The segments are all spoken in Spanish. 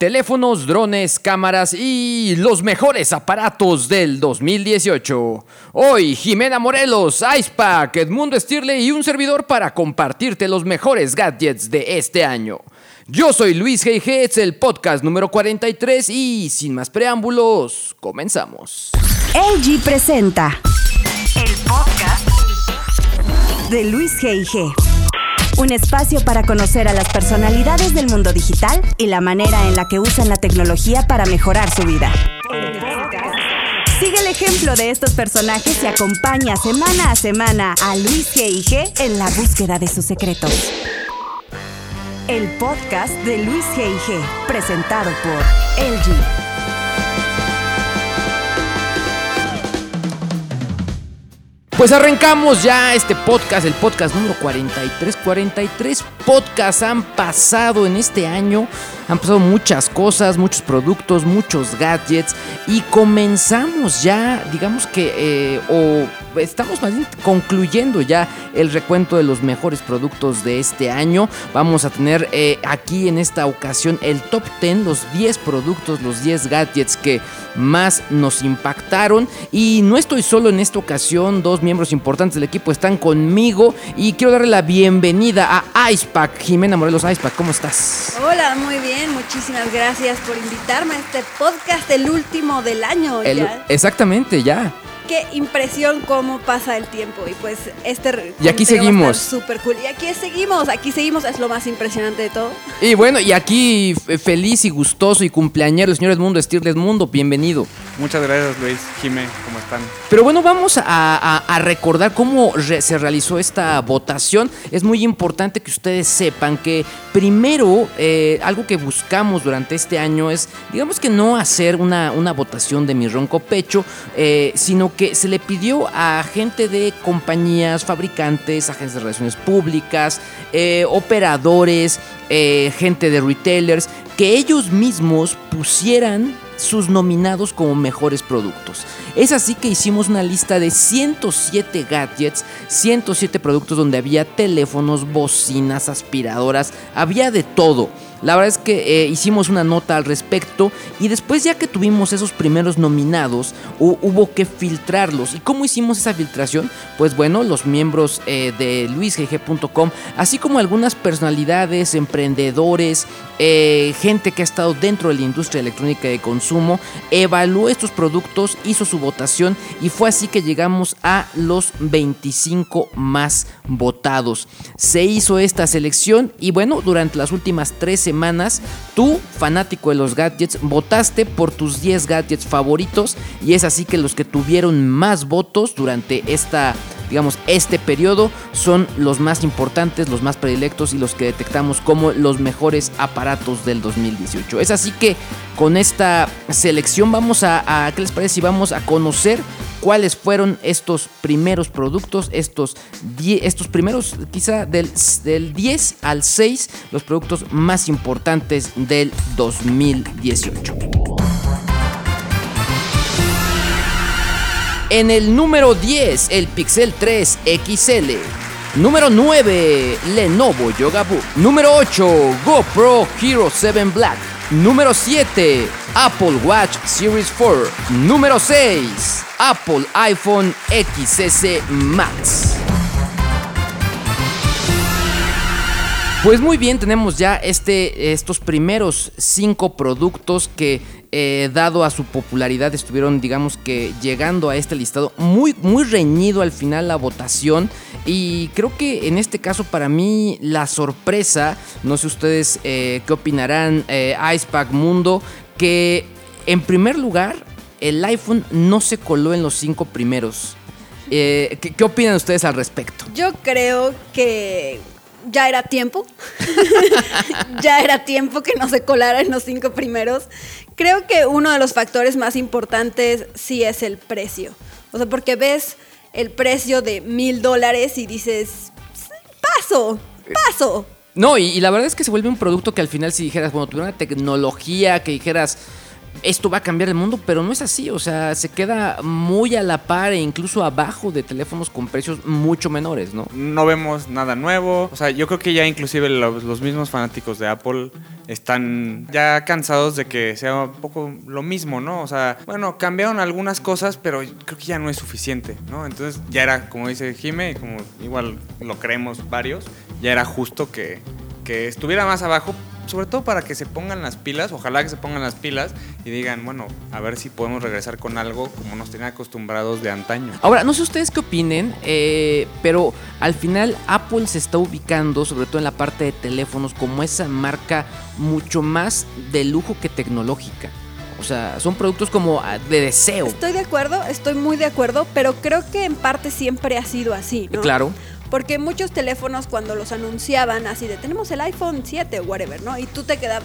Teléfonos, drones, cámaras y los mejores aparatos del 2018. Hoy, Jimena Morelos, Icepack, Edmundo Stirle y un servidor para compartirte los mejores gadgets de este año. Yo soy Luis G.G., es el podcast número 43 y sin más preámbulos, comenzamos. LG presenta el podcast de Luis G.G. Un espacio para conocer a las personalidades del mundo digital y la manera en la que usan la tecnología para mejorar su vida. Sigue el ejemplo de estos personajes y acompaña semana a semana a Luis G.I.G. en la búsqueda de sus secretos. El podcast de Luis G.I.G. presentado por LG. Pues arrancamos ya este podcast, el podcast número 43. 43 podcasts han pasado en este año. Han pasado muchas cosas, muchos productos, muchos gadgets. Y comenzamos ya, digamos que, eh, o estamos más bien concluyendo ya el recuento de los mejores productos de este año. Vamos a tener eh, aquí en esta ocasión el top 10, los 10 productos, los 10 gadgets que más nos impactaron. Y no estoy solo en esta ocasión, dos miembros importantes del equipo están conmigo y quiero darle la bienvenida a Icepack. Jimena Morelos, Icepack, ¿cómo estás? Hola, muy bien, muchísimas gracias por invitarme a este podcast, el último del año. Exactamente, ya qué impresión cómo pasa el tiempo. Y pues este. Y aquí seguimos. Súper cool. Y aquí seguimos, aquí seguimos, es lo más impresionante de todo. Y bueno, y aquí feliz y gustoso y cumpleañero el señor Edmundo Estirles Mundo, bienvenido. Muchas gracias Luis, Jimé, ¿cómo están? Pero bueno, vamos a, recordar cómo se realizó esta votación. Es muy importante que ustedes sepan que primero, eh, algo que buscamos durante este año es, digamos que no hacer una, votación de mi ronco pecho, eh, sino que que se le pidió a gente de compañías, fabricantes, agencias de relaciones públicas, eh, operadores, eh, gente de retailers, que ellos mismos pusieran sus nominados como mejores productos. Es así que hicimos una lista de 107 gadgets, 107 productos donde había teléfonos, bocinas, aspiradoras, había de todo. La verdad es que eh, hicimos una nota al respecto y después ya que tuvimos esos primeros nominados hubo que filtrarlos. ¿Y cómo hicimos esa filtración? Pues bueno, los miembros eh, de luisgg.com, así como algunas personalidades, emprendedores, eh, gente que ha estado dentro de la industria electrónica de consumo, evaluó estos productos, hizo su votación y fue así que llegamos a los 25 más votados. Se hizo esta selección y bueno, durante las últimas tres semanas, tú, fanático de los gadgets, votaste por tus 10 gadgets favoritos y es así que los que tuvieron más votos durante esta digamos, este periodo son los más importantes, los más predilectos y los que detectamos como los mejores aparatos del 2018. Es así que con esta selección vamos a, ¿qué les parece si vamos a conocer cuáles fueron estos primeros productos, estos, estos primeros quizá del, del 10 al 6, los productos más importantes del 2018. En el número 10, el Pixel 3 XL. Número 9, Lenovo Yoga Book. Número 8, GoPro Hero 7 Black. Número 7, Apple Watch Series 4. Número 6, Apple iPhone XS Max. Pues muy bien, tenemos ya este, estos primeros cinco productos que, eh, dado a su popularidad, estuvieron, digamos que, llegando a este listado. Muy, muy reñido al final la votación. Y creo que en este caso, para mí, la sorpresa, no sé ustedes eh, qué opinarán, eh, Icepack Mundo, que en primer lugar, el iPhone no se coló en los cinco primeros. Eh, ¿qué, ¿Qué opinan ustedes al respecto? Yo creo que ya era tiempo. ya era tiempo que no se colara en los cinco primeros. Creo que uno de los factores más importantes sí es el precio. O sea, porque ves el precio de mil dólares y dices, paso, paso. No, y, y la verdad es que se vuelve un producto que al final si dijeras, bueno, tuviera una tecnología que dijeras, esto va a cambiar el mundo, pero no es así, o sea, se queda muy a la par e incluso abajo de teléfonos con precios mucho menores, ¿no? No vemos nada nuevo. O sea, yo creo que ya inclusive los, mismos fanáticos de Apple están ya cansados de que sea un poco lo mismo, ¿no? O sea, bueno, cambiaron algunas cosas, pero creo que ya no es suficiente, ¿no? Entonces ya era, como dice Jime, y como igual lo creemos varios, ya era justo que, que estuviera más abajo, sobre todo para que se pongan las pilas, ojalá que se pongan las pilas y digan, bueno, a ver si podemos regresar con algo como nos tenían acostumbrados de antaño. Ahora, no sé ustedes qué opinen, eh, pero al final Apple se está ubicando, sobre todo en la parte de teléfonos, como esa marca mucho más de lujo que tecnológica. O sea, son productos como ah, de deseo. Estoy de acuerdo, estoy muy de acuerdo, pero creo que en parte siempre ha sido así, ¿no? Claro. Porque muchos teléfonos cuando los anunciaban así de tenemos el iPhone 7 o whatever, ¿no? Y tú te quedabas,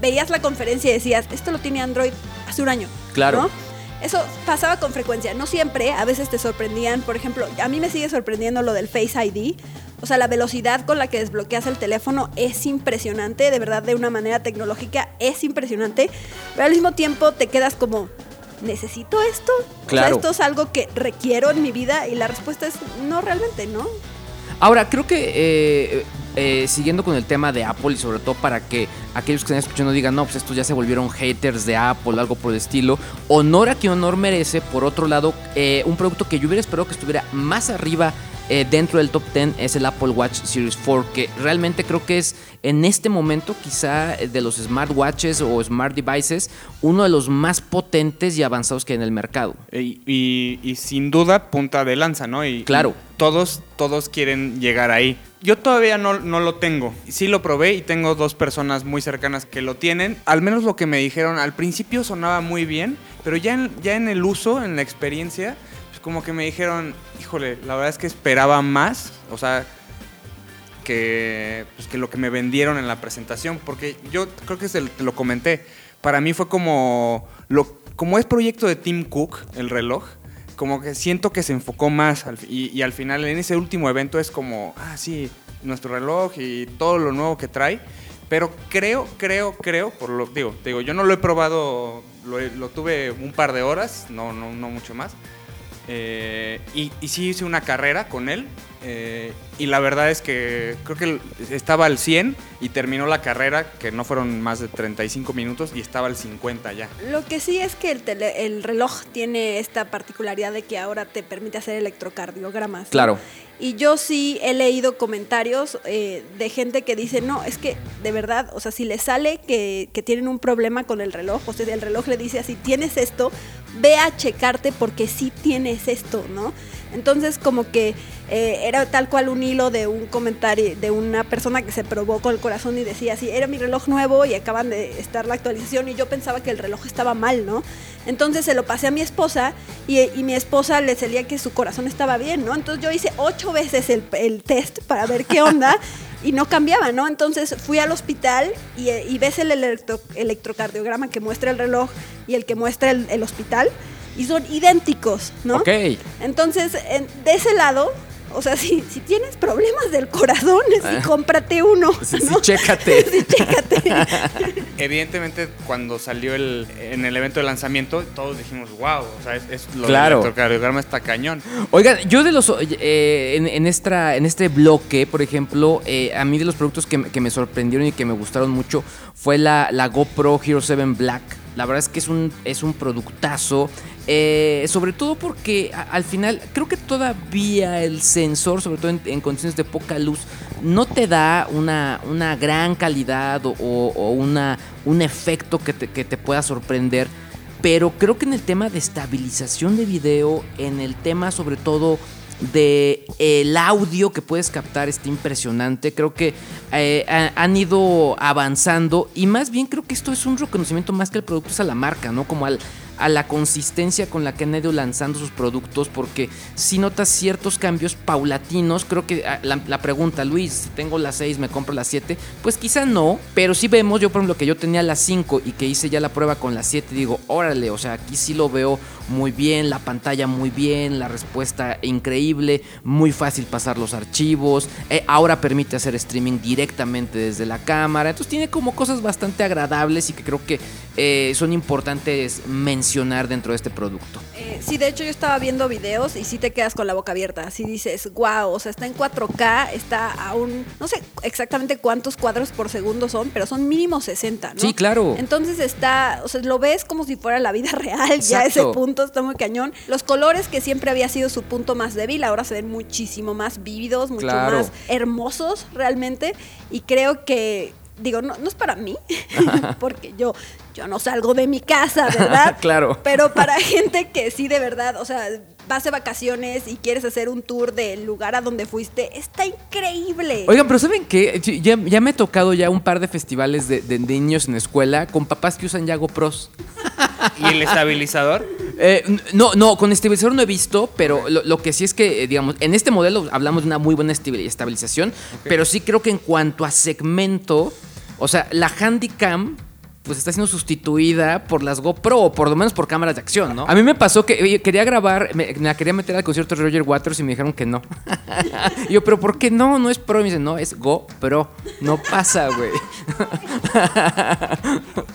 veías la conferencia y decías, esto lo tiene Android hace un año. Claro. ¿no? Eso pasaba con frecuencia, no siempre, a veces te sorprendían, por ejemplo, a mí me sigue sorprendiendo lo del Face ID, o sea, la velocidad con la que desbloqueas el teléfono es impresionante, de verdad, de una manera tecnológica es impresionante, pero al mismo tiempo te quedas como, ¿necesito esto? Claro. O sea, esto es algo que requiero en mi vida y la respuesta es no realmente, ¿no? Ahora, creo que eh, eh, siguiendo con el tema de Apple y sobre todo para que aquellos que están escuchando digan, no, pues estos ya se volvieron haters de Apple, algo por el estilo, honor a quien honor merece, por otro lado, eh, un producto que yo hubiera esperado que estuviera más arriba eh, dentro del top 10 es el Apple Watch Series 4, que realmente creo que es en este momento quizá eh, de los smartwatches o smart devices uno de los más potentes y avanzados que hay en el mercado. Y, y- y sin duda punta de lanza, ¿no? Y, Claro. y todos, todos quieren llegar ahí. Yo todavía no, no lo tengo. Sí lo probé y tengo dos personas muy cercanas que lo tienen. Al menos lo que me dijeron, al principio sonaba muy bien, pero ya en, ya en el uso, en la experiencia, como que me dijeron, híjole, la verdad es que esperaba más. O sea, que, pues, que lo que me vendieron en la presentación, porque yo creo que se, te lo comenté. Para mí fue como, lo, como es proyecto de Tim Cook, el reloj, como que siento que se enfocó más al y, y al final en ese último evento es como, ah, sí, nuestro reloj y todo lo nuevo que trae. Pero creo, creo, creo, por lo digo, digo, yo no lo he probado, lo, lo tuve un par de horas, no, no, no mucho más. Eh, y, y sí hice una carrera con él. Eh, y la verdad es que creo que estaba al 100 y terminó la carrera, que no fueron más de 35 minutos, y estaba al 50 ya. Lo que sí es que el, tele- el reloj tiene esta particularidad de que ahora te permite hacer electrocardiogramas. Claro. Y yo sí he leído comentarios eh, de gente que dice, no, es que de verdad, o sea, si le sale que, que tienen un problema con el reloj, o sea, el reloj le dice así, tienes esto, ve a checarte porque sí tienes esto, ¿no? Entonces como que eh, era tal cual un hilo de un comentario de una persona que se probó con el corazón y decía así, era mi reloj nuevo y acaban de estar la actualización y yo pensaba que el reloj estaba mal, ¿no? Entonces se lo pasé a mi esposa y, y mi esposa le salía que su corazón estaba bien, ¿no? Entonces yo hice ocho veces el, el test para ver qué onda y no cambiaba, ¿no? Entonces fui al hospital y, y ves el electro- electrocardiograma que muestra el reloj y el que muestra el, el hospital y son idénticos, ¿no? Ok. Entonces, en- de ese lado, o sea, si, si tienes problemas del corazón, sí, Ah. cómprate uno. Sí, sí, ¿no? chécate. Sí, chécate. Evidentemente, cuando salió el, en el evento de lanzamiento, todos dijimos, wow, o sea, es, es lo Claro. del electrocardiograma está cañón. Oigan, yo de los eh, en, en esta, en este bloque, por ejemplo, eh, a mí de los productos que, me- que me sorprendieron y que me gustaron mucho fue la, la GoPro Hero 7 Black. La verdad es que es un, es un productazo. eh, sobre todo porque al final creo que todavía el sensor, sobre todo en, en condiciones de poca luz, no te da una, una gran calidad o, o una, un efecto que te, que te pueda sorprender. Pero creo que en el tema de estabilización de video, en el tema sobre todo de el audio que puedes captar está impresionante. Creo que eh, ha- han ido avanzando y más bien creo que esto es un reconocimiento más que el producto es a la marca, ¿no? Como al, a la consistencia con la que han ido lanzando sus productos porque si notas ciertos cambios paulatinos, creo que ah, la, pregunta, Luis, si tengo la 6, me compro la 7, pues quizá no, pero sí vemos, yo por ejemplo que yo tenía la 5 y que hice ya la prueba con la 7, digo, órale, o sea, aquí sí lo veo muy bien, la pantalla muy bien, la respuesta increíble, muy fácil pasar los archivos, eh, ahora permite hacer streaming directamente desde la cámara, entonces tiene como cosas bastante agradables y que creo que eh, son importantes mencionar dentro de este producto. Eh, sí, de hecho yo estaba viendo videos y sí te quedas con la boca abierta. Así dices, wow, o sea, está en 4K, está a un, no sé exactamente cuántos cuadros por segundo son, pero son mínimo 60, ¿no? Sí, claro. Entonces está, o sea, lo ves como si fuera la vida real, ya ese punto está muy cañón. Los colores que siempre había sido su punto más débil, ahora se ven muchísimo más vívidos, mucho Claro. más hermosos realmente. Y creo que, digo, no, no es para mí, porque yo, yo no salgo de mi casa, ¿verdad? Claro. Pero para gente que sí de verdad, o sea, vas de vacaciones y quieres hacer un tour del lugar a donde fuiste, está increíble. Oigan, pero ¿saben qué? Ya, ya me he tocado ya un par de festivales de, de niños en la escuela con papás que usan ya GoPros. ¿Y el estabilizador? Eh, no, no, con estabilizador no he visto, pero lo, lo que sí es que, eh, digamos, en este modelo hablamos de una muy buena estabil- estabilización, pero sí creo que en cuanto a segmento, o sea, la Handycam pues está siendo sustituida por las GoPro o por lo menos por cámaras de acción, ¿no? A mí me pasó que oye, quería grabar, me, me la quería meter al concierto de Roger Waters y me dijeron que no. y yo, pero ¿por qué no? No es Pro. Y me dicen, no, es GoPro. No pasa, güey.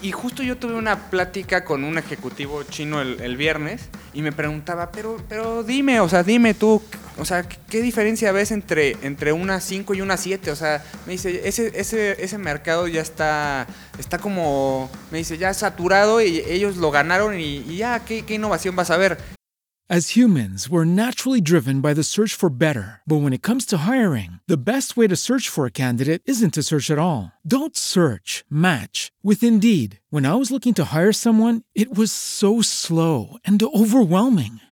Y justo yo tuve una plática con un ejecutivo chino el, el viernes y me preguntaba, pero, pero dime, o sea, dime tú, o sea, ¿qué, qué diferencia ves entre, entre una 5 y una 7? O sea, me dice, ese, ese, ese mercado ya está, está como, me dice, ya saturado y ellos lo ganaron y, ya, ¿qué, ¿qué innovación vas a ver? As humans, we're naturally driven by the search for better. But when it comes to hiring, the best way to search for a candidate isn't to search at all. Don't search, match with Indeed. When I was looking to hire someone, it was so slow and overwhelming.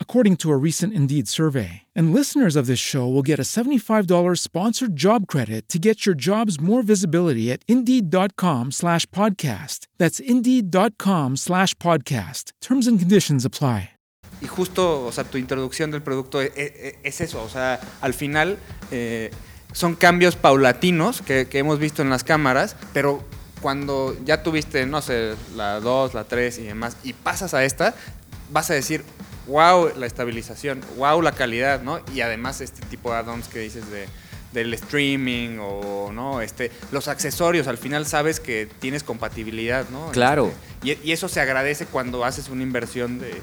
according to a recent Indeed survey. And listeners of this show will get a $75 sponsored job credit to get your jobs more visibility at Indeed.com slash podcast. That's Indeed.com slash podcast. Terms and conditions apply. Y justo, o sea, tu introducción del producto es, es- es eso, o sea, al final eh, son cambios paulatinos que, que hemos visto en las cámaras, pero cuando ya tuviste, no sé, la 2, la 3 y demás, y pasas a esta, vas a decir, wow, la estabilización, wow, la calidad, ¿no? Y además este tipo de add-ons que dices de del streaming o no este los accesorios al final sabes que tienes compatibilidad no Claro. Este, y, y eso se agradece cuando haces una inversión de,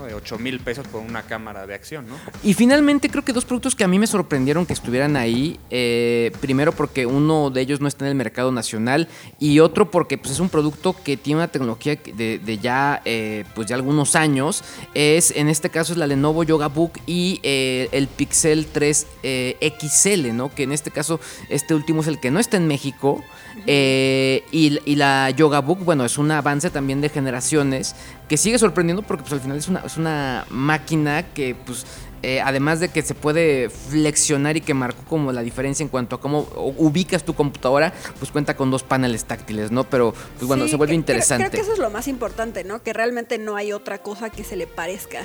de 8 mil pesos por una cámara de acción, ¿no? Y finalmente creo que dos productos que a mí me sorprendieron que estuvieran ahí. eh, primero porque uno de ellos no está en el mercado nacional y otro porque pues, es un producto que tiene una tecnología de, ya eh, pues ya algunos años. Es en este caso es la Lenovo Yoga Book y eh, el Pixel 3 eh, XL, ¿no? Que en este caso este último es el que no está en México. Eh, y, y la Yoga Book, bueno, es un avance también de generaciones que sigue sorprendiendo porque pues al final es una, es una máquina que pues eh, además de que se puede flexionar y que marcó como la diferencia en cuanto a cómo ubicas tu computadora, pues cuenta con dos paneles táctiles, ¿no? Pero pues bueno, Sí, se vuelve que- creo- interesante. Creo, que eso es lo más importante, ¿no? Que realmente no hay otra cosa que se le parezca.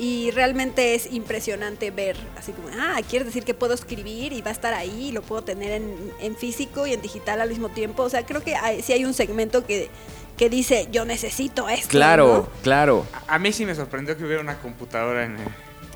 Y realmente es impresionante ver, así como, ah, quieres decir que puedo escribir y va a estar ahí, y lo puedo tener en, en físico y en digital al mismo tiempo. O sea, creo que hay, sí hay un segmento que, que dice, yo necesito esto. Claro, ¿no? claro. A, a mí sí me sorprendió que hubiera una computadora en el,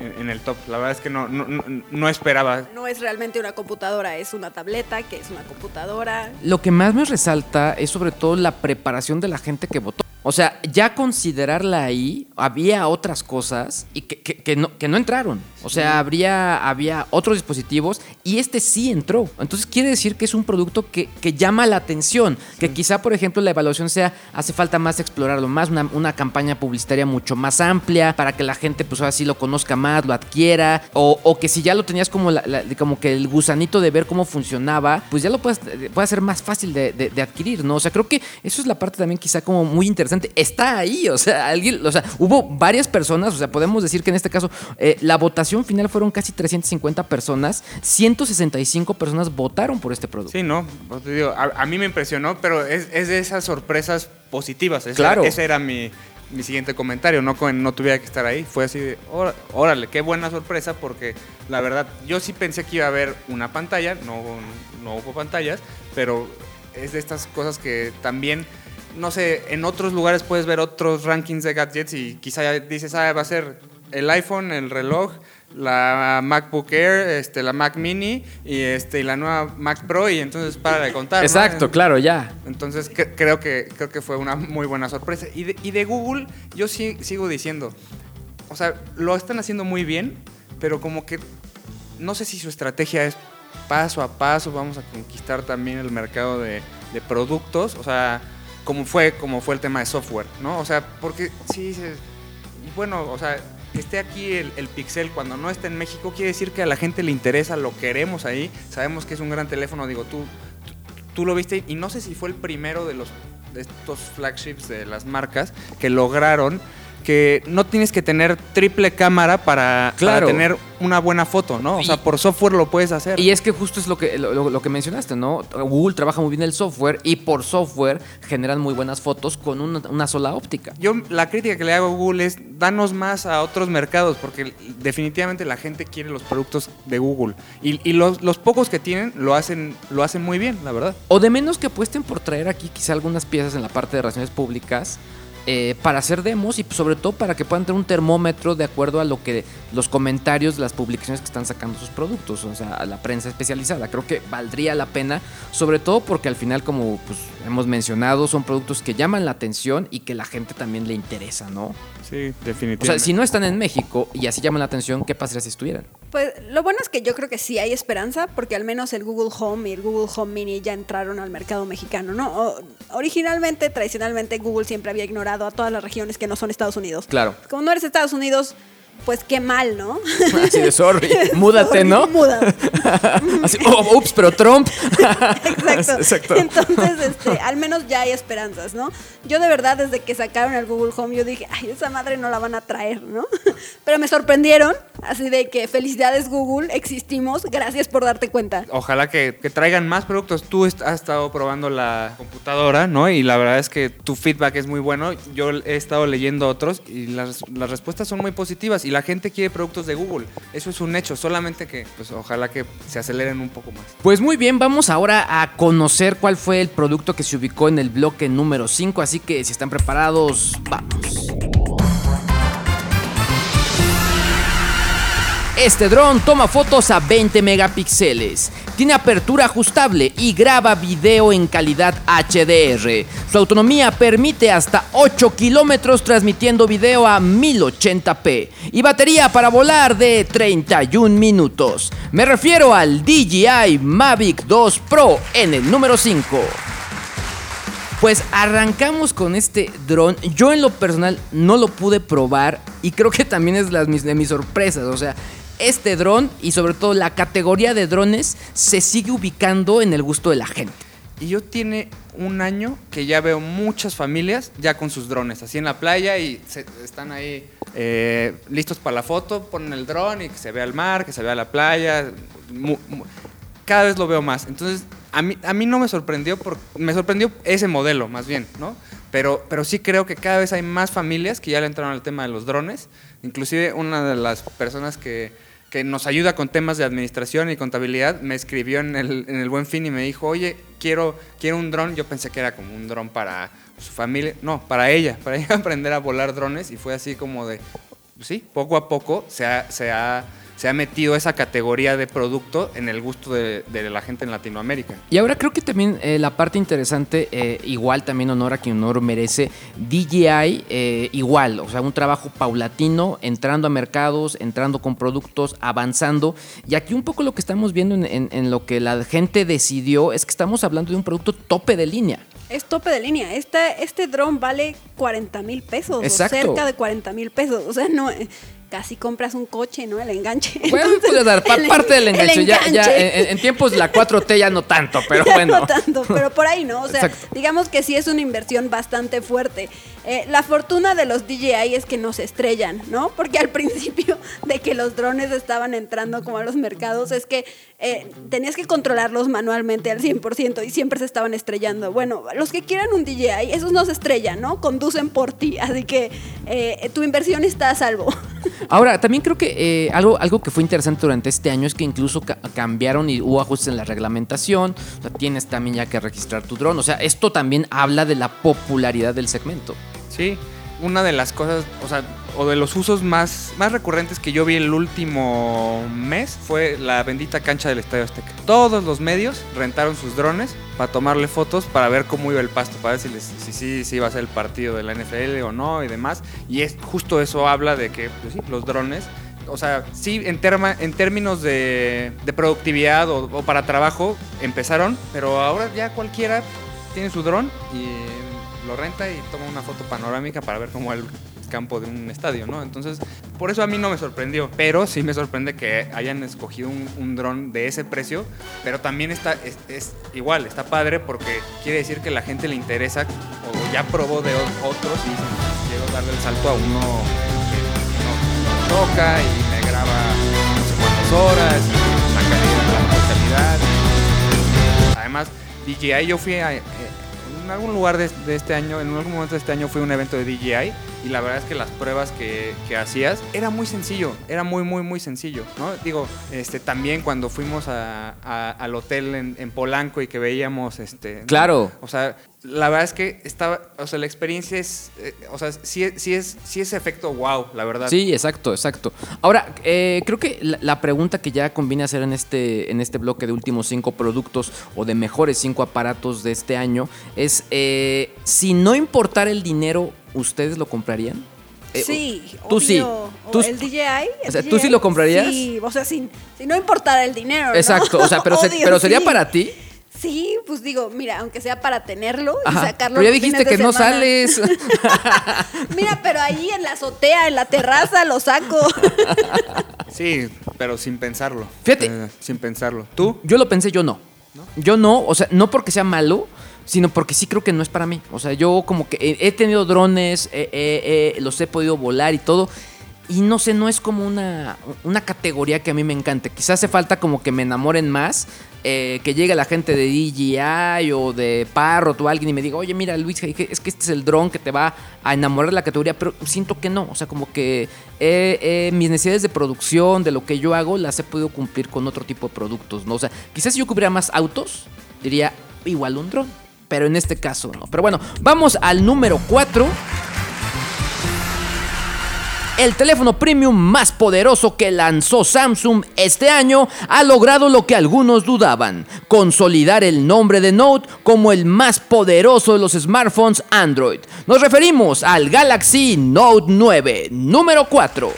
en- en el top. La verdad es que no, no, no, no esperaba. No es realmente una computadora, es una tableta, que es una computadora. Lo que más me resalta es sobre todo la preparación de la gente que votó. O sea, ya considerarla ahí, había otras cosas y que, que- que no, que no entraron. O sea, habría, había otros dispositivos y este sí entró. Entonces quiere decir que es un producto que, que llama la atención. Que quizá, por ejemplo, la evaluación sea, hace falta más explorarlo más, una, una campaña publicitaria mucho más amplia para que la gente pues así lo conozca más, lo adquiera. O, o que si ya lo tenías como, la- la- como que el gusanito de ver cómo funcionaba, pues ya lo puedes, puede ser más fácil de, de- de adquirir, ¿no? O sea, creo que eso es la parte también quizá como muy interesante. Está ahí, o sea, alguien, o sea, hubo varias personas, o sea, podemos decir que en este caso eh, la votación final fueron casi 350 personas, 165 personas votaron por este producto. Sí, no, pues digo, a, a mí me impresionó, pero es, es de esas sorpresas positivas. Ese, Claro. Ese era mi, mi siguiente comentario, no, no tuviera que estar ahí. Fue así de, "Óra- órale, qué buena sorpresa, porque la verdad, yo sí pensé que iba a haber una pantalla, no, no hubo pantallas, pero es de estas cosas que también, no sé, en otros lugares puedes ver otros rankings de gadgets y quizá ya dices, ah, va a ser el iPhone, el reloj, la MacBook Air, este, la Mac Mini y, este, y la nueva Mac Pro y entonces para de contar. ¿no? Exacto, claro, ya. Entonces cre- creo que, creo que fue una muy buena sorpresa. Y de, y de Google yo sí, sigo diciendo, o sea, lo están haciendo muy bien, pero como que no sé si su estrategia es paso a paso, vamos a conquistar también el mercado de, de productos, o sea, como fue, como fue el tema de software, ¿no? O sea, porque sí dices, bueno, o sea, que esté aquí el, el Pixel cuando no está en México quiere decir que a la gente le interesa, lo queremos ahí, sabemos que es un gran teléfono, digo, tú, tú, tú lo viste y no sé si fue el primero de los de estos flagships de las marcas que lograron que no tienes que tener triple cámara para, para tener una buena foto, ¿no? O sea, por software lo puedes hacer. Y es que justo es lo que, lo que mencionaste, ¿no? Google trabaja muy bien el software y por software generan muy buenas fotos con una, una sola óptica. Yo la crítica que le hago a Google es danos más a otros mercados porque definitivamente la gente quiere los productos de Google y, y los, los pocos que tienen lo hacen lo hacen muy bien, la verdad. O de menos que apuesten por traer aquí quizá algunas piezas en la parte de relaciones públicas eh, para hacer demos y sobre todo para que puedan tener un termómetro de acuerdo a lo que los comentarios las publicaciones que están sacando sus productos, o sea, a la prensa especializada. Creo que valdría la pena, sobre todo porque al final, como pues, hemos mencionado, son productos que llaman la atención y que la gente también le interesa, ¿no? Sí, O definitivamente. sea, si no están en México y así llaman la atención, ¿qué pasaría si estuvieran? Pues lo bueno es que yo creo que sí hay esperanza, porque al menos el Google Home y el Google Home Mini ya entraron al mercado mexicano, ¿no? O- originalmente, tradicionalmente, Google siempre había ignorado a todas las regiones que no son Estados Unidos. Claro. Como no eres Estados Unidos, pues qué mal, ¿no? Así de sorry, múdate, Sorry, ¿no? Muda. Así, oh, ups, pero Trump. Exacto. Exacto. Entonces, este, al menos ya hay esperanzas, ¿no? Yo de verdad, desde que sacaron el Google Home, yo dije, ay, esa madre no la van a traer, ¿no? Pero me sorprendieron, así de que felicidades Google, existimos, gracias por darte cuenta. Ojalá que, que traigan más productos. Tú has estado probando la computadora, ¿no? Y la verdad es que tu feedback es muy bueno. Yo he estado leyendo otros y las, las respuestas son muy positivas y la gente quiere productos de Google. Eso es un hecho, solamente que pues ojalá que se aceleren un poco más. Pues muy bien, vamos ahora a conocer cuál fue el producto que se ubicó en el bloque número 5, así que si están preparados, vamos. Este dron toma fotos a 20 megapíxeles, tiene apertura ajustable y graba video en calidad HDR. Su autonomía permite hasta 8 kilómetros transmitiendo video a 1080p y batería para volar de 31 minutos. Me refiero al DJI Mavic 2 Pro en el número 5. Pues arrancamos con este dron. Yo en lo personal no lo pude probar y creo que también es de mis sorpresas. O sea, este dron y sobre todo la categoría de drones se sigue ubicando en el gusto de la gente. Y yo tiene un año que ya veo muchas familias ya con sus drones, así en la playa y están ahí eh, listos para la foto, ponen el dron y que se vea el mar, que se vea la playa. Cada vez lo veo más. Entonces, a mí, a mí no me sorprendió, por, me sorprendió ese modelo más bien, ¿no? Pero, pero sí creo que cada vez hay más familias que ya le entraron al tema de los drones. Inclusive una de las personas que, que nos ayuda con temas de administración y contabilidad me escribió en el, en el Buen Fin y me dijo, oye, quiero, quiero un dron. Yo pensé que era como un dron para su familia. No, para ella, para ella aprender a volar drones. Y fue así como de, sí, poco a poco se ha, se ha, se ha metido esa categoría de producto en el gusto de, de la gente en Latinoamérica. Y ahora creo que también eh, la parte interesante, eh, igual también honor a quien honor merece, DJI eh, igual, o sea, un trabajo paulatino, entrando a mercados, entrando con productos, avanzando. Y aquí un poco lo que estamos viendo en, en- en lo que la gente decidió es que estamos hablando de un producto tope de línea. Es tope de línea. Este, este dron vale 40 mil pesos. Exacto. O cerca de 40 mil pesos. O sea, no. Casi compras un coche, ¿no? El enganche. Bueno, Entonces, dar pa- el- parte del el enganche. Ya, ya en, en tiempos la 4T ya no tanto, pero Ya bueno. No tanto, pero por ahí no. O sea, Exacto. digamos que sí es una inversión bastante fuerte. Eh, la fortuna de los DJI es que no se estrellan, ¿no? Porque al principio de que los drones estaban entrando como a los mercados es que eh, tenías que controlarlos manualmente al 100% y siempre se estaban estrellando. Bueno, los que quieran un DJI, esos no se estrellan, ¿no? Conducen por ti, así que eh, tu inversión está a salvo. Ahora, también creo que algo, algo que fue interesante durante este año es que incluso ca- cambiaron y hubo ajustes en la reglamentación. O sea, tienes también ya que registrar tu dron. O sea, esto también habla de la popularidad del segmento. Sí, una de las cosas, o sea, o de los usos más, más recurrentes que yo vi el último mes fue la bendita cancha del Estadio Azteca. Todos los medios rentaron sus drones para tomarle fotos para ver cómo iba el pasto, para ver si, les, si, si, si iba a ser el partido de la NFL o no y demás. Y es justo eso habla de que pues los drones o sea, sí, en, terma- en términos de, de productividad o, o para trabajo empezaron, pero ahora ya cualquiera tiene su dron y lo renta y toma una foto panorámica para ver cómo el campo de un estadio, ¿no? Entonces, por eso a mí no me sorprendió, pero sí me sorprende que hayan escogido un, un dron de ese precio, pero también está, es, es igual, está padre porque quiere decir que la gente le interesa o ya probó de otros y dice, quiero darle el salto a uno que, no, toca y me graba no sé cuántas horas, una calidad, la calidad. Además, DJI, yo fui a, eh, en algún lugar de, este año, en algún momento de este año fui a un evento de DJI y la verdad es que las pruebas que, que hacías era muy sencillo, era muy, muy, muy sencillo, ¿no? Digo, este, también cuando fuimos a- a- al hotel en, en Polanco y que veíamos, este... ¿no? Claro. O sea, la verdad es que estaba, o sea, la experiencia es, eh, o sea, sí, es- sí es, sí es efecto wow, la verdad. Sí, exacto, exacto. Ahora, eh, creo que la, la pregunta que ya conviene hacer en este, en este bloque de últimos cinco productos o de mejores cinco aparatos de este año es, eh, si no importara el dinero, ¿ustedes lo comprarían? Eh, Sí, tú sí. obvio. O Tú- el DJI. el o sea, ¿tú sí lo comprarías? Sí, o sea, si, si no importara el dinero. ¿no? Exacto, o sea, pero, se- Obvio, pero sería sí. para ti. Sí, pues digo, mira, aunque sea para tenerlo y Ajá, sacarlo. Pero ya dijiste que no sales. Mira, pero ahí en la azotea, en la terraza, lo saco. Sí, pero sin pensarlo. Fíjate. Eh, sin pensarlo. ¿Tú? Yo lo pensé, yo no. Yo no, o sea, no porque sea malo, sino porque sí creo que no es para mí. O sea, yo como que he, tenido drones, eh, los he podido volar y todo. Y no sé, no es como una, una categoría que a mí me encante. Quizás hace falta como que me enamoren más. eh, que llegue la gente de DJI o de Parrot o alguien y me diga, oye, mira, Luis, es que este es el dron que te va a enamorar de la categoría, pero siento que no. O sea, como que mis necesidades de producción, de lo que yo hago, las he podido cumplir con otro tipo de productos, ¿no? O sea, quizás si yo cubriera más autos, diría igual un dron. Pero en este caso no. Pero bueno, vamos al número 4. El teléfono premium más poderoso que lanzó Samsung este año ha logrado lo que algunos dudaban, consolidar el nombre de Note como el más poderoso de los smartphones Android. Nos referimos al Galaxy Note 9, número 4.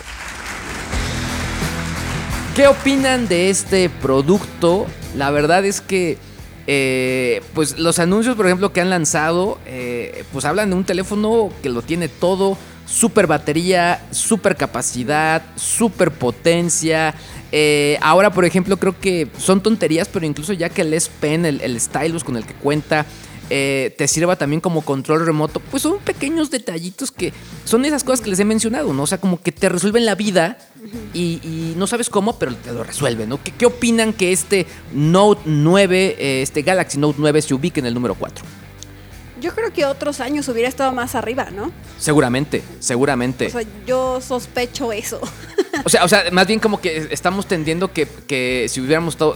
¿Qué opinan de este producto? La verdad es que eh, pues los anuncios, por ejemplo, que han lanzado, eh, pues hablan de un teléfono que lo tiene todo, super batería, super capacidad, super potencia. Eh, ahora, por ejemplo, creo que son tonterías, pero incluso ya que el S Pen, el, el stylus con el que cuenta, eh, te sirva también como control remoto, pues son pequeños detallitos que son esas cosas que les he mencionado, ¿no? O sea, como que te resuelven la vida y, y no sabes cómo, pero te lo resuelven, ¿no? ¿Qué, qué opinan que este Note 9, eh, este Galaxy Note 9 se ubique en el número 4? Yo creo que otros años hubiera estado más arriba, ¿no? Seguramente, seguramente. O sea, yo sospecho eso. O sea, o sea, más bien como que estamos tendiendo que, que si hubiéramos estado...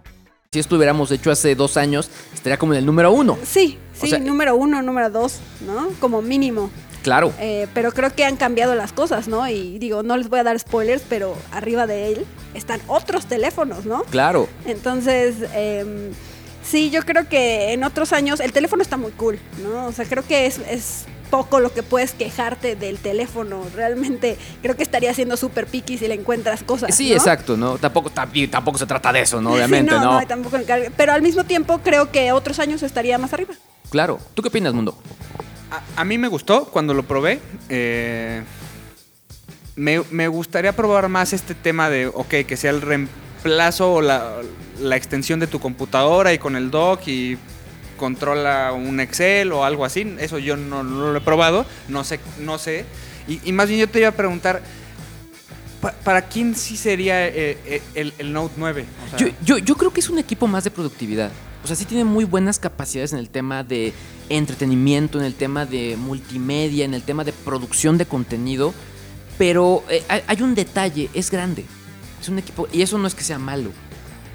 Si esto hubiéramos hecho hace dos años, estaría como en el número uno. Sí, O sí, sea- número uno, número dos, ¿no? Como mínimo. Claro. Eh, pero creo que han cambiado las cosas, ¿no? Y digo, no les voy a dar spoilers, pero arriba de él están otros teléfonos, ¿no? Claro. Entonces, em, sí, yo creo que en otros años el teléfono está muy cool, ¿no? O sea, creo que es, es poco lo que puedes quejarte del teléfono. Realmente creo que estaría siendo súper picky si le encuentras cosas. Sí, ¿no? exacto, ¿no? Tampoco, tampoco se trata de eso, ¿no? Sí, Obviamente, no, ¿no? no, tampoco Pero al mismo tiempo creo que otros años estaría más arriba. Claro. ¿Tú qué opinas, Mundo? A, a mí me gustó cuando lo probé. eh, me, me gustaría probar más este tema de, ok, que sea el reemplazo o la, la extensión de tu computadora y con el dock y controla un Excel o algo así. Eso yo no, lo he probado, no sé, no sé. Y, más bien yo te iba a preguntar, pa- ¿para quién sí sería eh, eh, el, Note 9? O sea, Yo, yo, creo que es un equipo más de productividad. O sea, sí tiene muy buenas capacidades en el tema de entretenimiento, en el tema de multimedia, en el tema de producción de contenido. Pero eh, hay un detalle, es grande. Es un equipo, y eso no es que sea malo.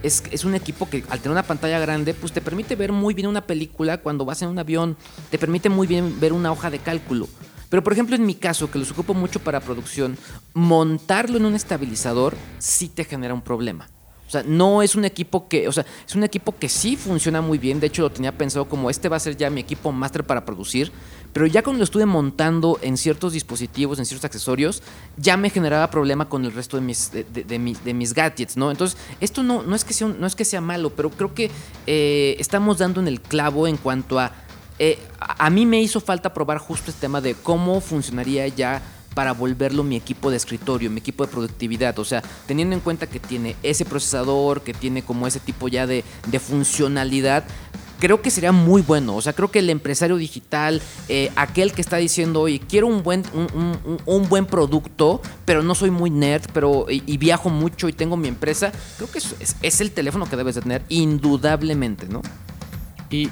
Es, es un equipo que al tener una pantalla grande, pues te permite ver muy bien una película cuando vas en un avión, te permite muy bien ver una hoja de cálculo. Pero por ejemplo en mi caso, que los ocupo mucho para producción, montarlo en un estabilizador sí te genera un problema. O sea, no es un equipo que, o sea, es un equipo que sí funciona muy bien. De hecho, lo tenía pensado como este va a ser ya mi equipo máster para producir. Pero ya cuando lo estuve montando en ciertos dispositivos, en ciertos accesorios, ya me generaba problema con el resto de mis, de, mis, gadgets, ¿no? Entonces, esto no, no, es, que sea no es que sea malo, pero creo que eh, estamos dando en el clavo en cuanto a eh, a a mí me hizo falta probar justo este tema de cómo funcionaría ya para volverlo mi equipo de escritorio, mi equipo de productividad. O sea, teniendo en cuenta que tiene ese procesador, que tiene como ese tipo ya de, de funcionalidad. Creo que sería muy bueno. O sea, creo que el empresario digital, eh, aquel que está diciendo, oye, quiero un buen, un, un- un- buen producto, pero no soy muy nerd, pero y, y viajo mucho y tengo mi empresa, creo que es, es- es el teléfono que debes de tener, indudablemente, ¿no? Y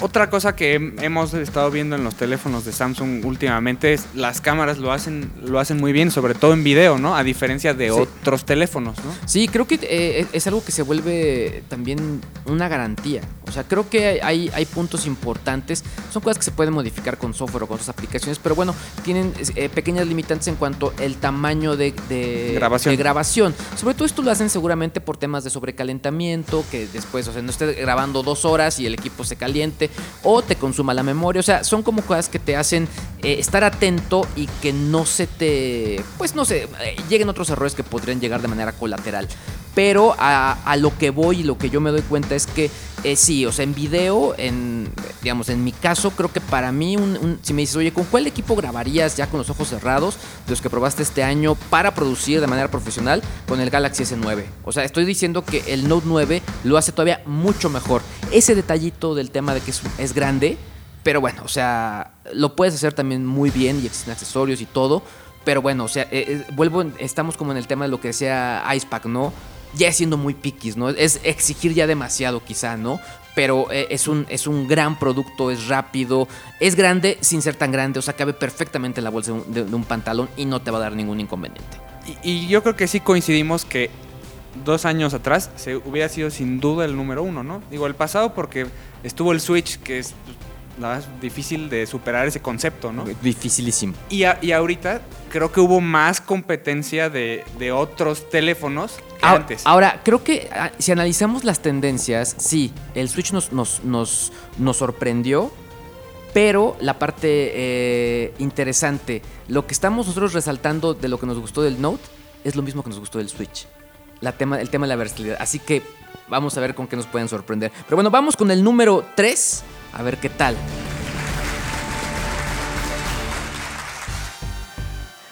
otra cosa que hem- hemos estado viendo en los teléfonos de Samsung últimamente es las cámaras lo hacen, lo hacen muy bien, sobre todo en video, ¿no? A diferencia de Sí. otros teléfonos, ¿no? Sí, creo que eh, es algo que se vuelve también una garantía. O sea, creo que hay, hay puntos importantes. Son cosas que se pueden modificar con software o con otras aplicaciones, pero bueno, tienen eh, pequeñas limitantes en cuanto al tamaño de, de- Grabación. de grabación. Sobre todo esto lo hacen seguramente por temas de sobrecalentamiento, que después, o sea, no estés grabando dos horas y el equipo se caliente o te consuma la memoria. O sea, son como cosas que te hacen eh, estar atento y que no se te, pues no sé, eh, lleguen otros errores que podrían llegar de manera colateral. Pero a, lo que voy y lo que yo me doy cuenta es que eh, sí, o sea, en video, en, digamos, en mi caso, creo que para mí, un- un- si me dices, oye, ¿con cuál equipo grabarías ya con los ojos cerrados de los que probaste este año para producir de manera profesional con el Galaxy S9? O sea, estoy diciendo que el Note 9 lo hace todavía mucho mejor. Ese detallito del tema de que es, es grande Pero bueno, o sea, lo puedes hacer también muy bien y existen accesorios y todo. Pero bueno, o sea, eh, eh, vuelvo, estamos como en el tema de lo que decía Icepack, ¿no? Ya siendo muy piquis, ¿no? Es exigir ya demasiado quizá, ¿no? Pero eh, es, un, es un gran producto, es rápido, es grande sin ser tan grande, o sea, cabe perfectamente en la bolsa de un, pantalón y no te va a dar ningún inconveniente. Y yo creo que sí coincidimos que dos años atrás se hubiera sido sin duda el número uno, ¿no? Digo, el pasado porque estuvo el Switch, que es la es difícil de superar ese concepto, ¿no? Dificilísimo. Y, a- y ahorita creo que hubo más competencia de, de otros teléfonos que antes. Ahora, creo que ah, si analizamos las tendencias, sí, el Switch nos, nos, nos, nos sorprendió, pero la parte eh, interesante, lo que estamos nosotros resaltando de lo que nos gustó del Note, es lo mismo que nos gustó del Switch. La tema, el tema de la versatilidad. Así que vamos a ver con qué nos pueden sorprender. Pero bueno, vamos con el número 3, a ver qué tal.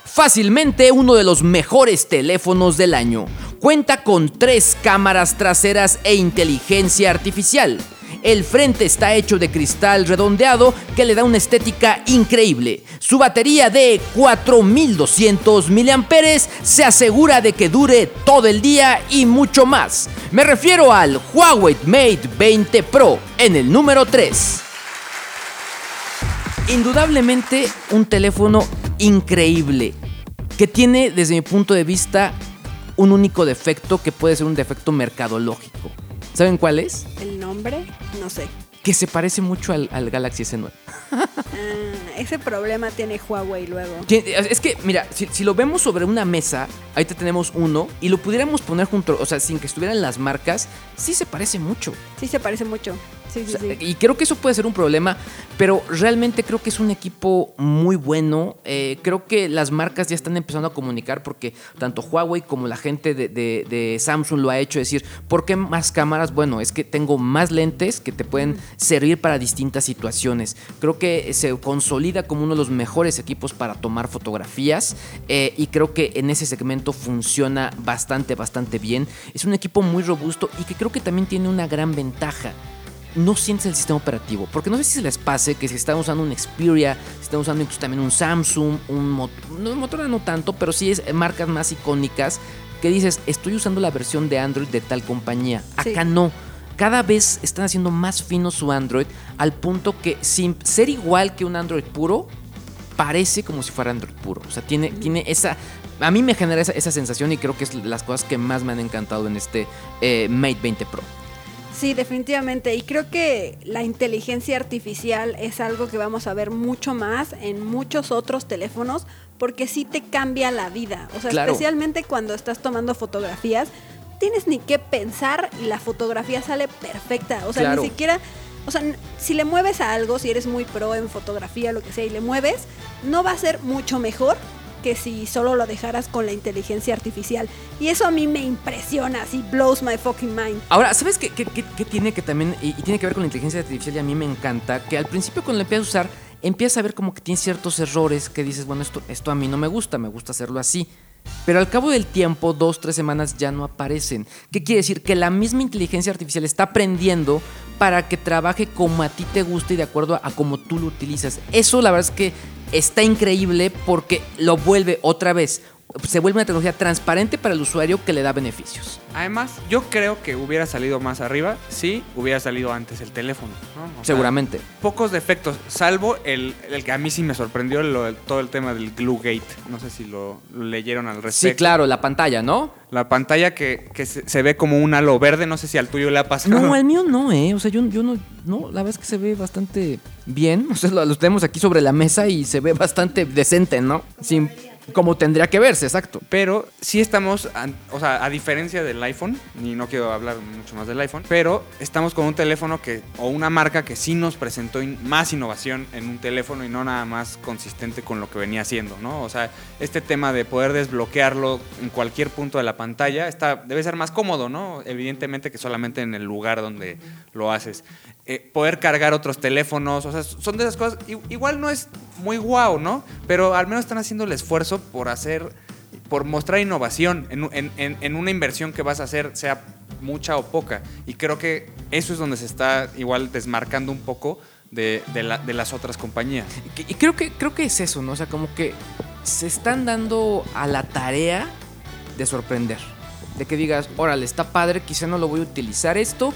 Fácilmente uno de los mejores teléfonos del año. Cuenta con tres cámaras traseras e inteligencia artificial. El frente está hecho de cristal redondeado que le da una estética increíble. Su batería de 4200 mAh se asegura de que dure todo el día y mucho más. Me refiero al Huawei Mate 20 Pro en el número 3. Indudablemente un teléfono increíble que tiene desde mi punto de vista un único defecto que puede ser un defecto mercadológico. ¿Saben cuál es? Nombre, no sé. Que se parece mucho al, al Galaxy S9. Ah, ese problema tiene Huawei luego. Es que, mira, si, si lo vemos sobre una mesa, ahorita tenemos uno, y lo pudiéramos poner junto, o sea, sin que estuvieran las marcas, sí se parece mucho. Sí se parece mucho. Sí, sí, O sea, sí. Y creo que eso puede ser un problema, pero realmente creo que es un equipo muy bueno. Eh, creo que las marcas ya están empezando a comunicar porque tanto Huawei como la gente de, de- de Samsung lo ha hecho. decir, ¿por qué más cámaras? Bueno, es que tengo más lentes que te pueden servir para distintas situaciones. Creo que se consolida como uno de los mejores equipos para tomar fotografías eh, y creo que en ese segmento funciona bastante, bastante bien. Es un equipo muy robusto y que creo que también tiene una gran ventaja no sientes el sistema operativo. Porque no sé si se les pase que si están usando un Xperia, si están usando incluso también un Samsung, un Mot- no, Motorola no tanto, pero sí es marcas más icónicas que dices, estoy usando la versión de Android de tal compañía. Sí. Acá no. Cada vez están haciendo más fino su Android al punto que sin ser igual que un Android puro, parece como si fuera Android puro. O sea, tiene, tiene esa... A mí me genera esa, esa sensación y creo que es las cosas que más me han encantado en este eh, Mate 20 Pro. Sí, definitivamente. Y creo que la inteligencia artificial es algo que vamos a ver mucho más en muchos otros teléfonos porque sí te cambia la vida. O sea, Claro. especialmente cuando estás tomando fotografías, tienes ni que pensar y la fotografía sale perfecta. O sea, Claro. ni siquiera... O sea, si le mueves a algo, si eres muy pro en fotografía, lo que sea, y le mueves, no va a ser mucho mejor que si solo lo dejaras con la inteligencia artificial. Y eso a mí me impresiona, así blows my fucking mind. Ahora, ¿sabes qué, tiene que también, y, y tiene que ver con la inteligencia artificial y a mí me encanta, que al principio cuando la empiezas a usar, empiezas a ver como que tiene ciertos errores que dices, bueno, esto, esto a mí no me gusta, me gusta hacerlo así. Pero al cabo del tiempo, dos, tres semanas ya no aparecen. ¿Qué quiere decir? Que la misma inteligencia artificial está aprendiendo para que trabaje como a ti te gusta y de acuerdo a, a cómo tú lo utilizas. Eso la verdad es que está increíble porque lo vuelve otra vez. Se vuelve una tecnología transparente para el usuario que le da beneficios. Además, yo creo que hubiera salido más arriba si hubiera salido antes el teléfono. ¿no? Sea, Seguramente. pocos defectos, salvo el, el que a mí sí me sorprendió, lo- el- todo el tema del Glue Gate. No sé si lo, lo leyeron al respecto. Sí, claro, la pantalla, ¿no? La pantalla que, que se, se ve como un halo verde, no sé si al tuyo le ha pasado. No, el mío no, ¿eh? O sea, yo, yo no, no, la verdad es que se ve bastante bien. O sea, lo, lo tenemos aquí sobre la mesa y se ve bastante decente, ¿no? Sin, como tendría que verse, exacto. Pero sí estamos, o sea, a diferencia del iPhone, y no quiero hablar mucho más del iPhone, pero estamos con un teléfono que, o una marca que sí nos presentó más innovación en un teléfono y no nada más consistente con lo que venía haciendo, ¿no? O sea, este tema de poder desbloquearlo en cualquier punto de la pantalla está, debe ser más cómodo, ¿no? Evidentemente que solamente en el lugar donde lo haces. Eh, poder cargar otros teléfonos, o sea, son de esas cosas, igual no es muy guau, ¿no? Pero al menos están haciendo el esfuerzo por hacer, por mostrar innovación en, un- en- en- en una inversión que vas a hacer, sea mucha o poca. Y creo que eso es donde se está igual desmarcando un poco de, de las otras compañías. Y creo que, creo que es eso, ¿no? O sea, como que se están dando a la tarea de sorprender. De que digas, órale, está padre, quizá no lo voy a utilizar esto,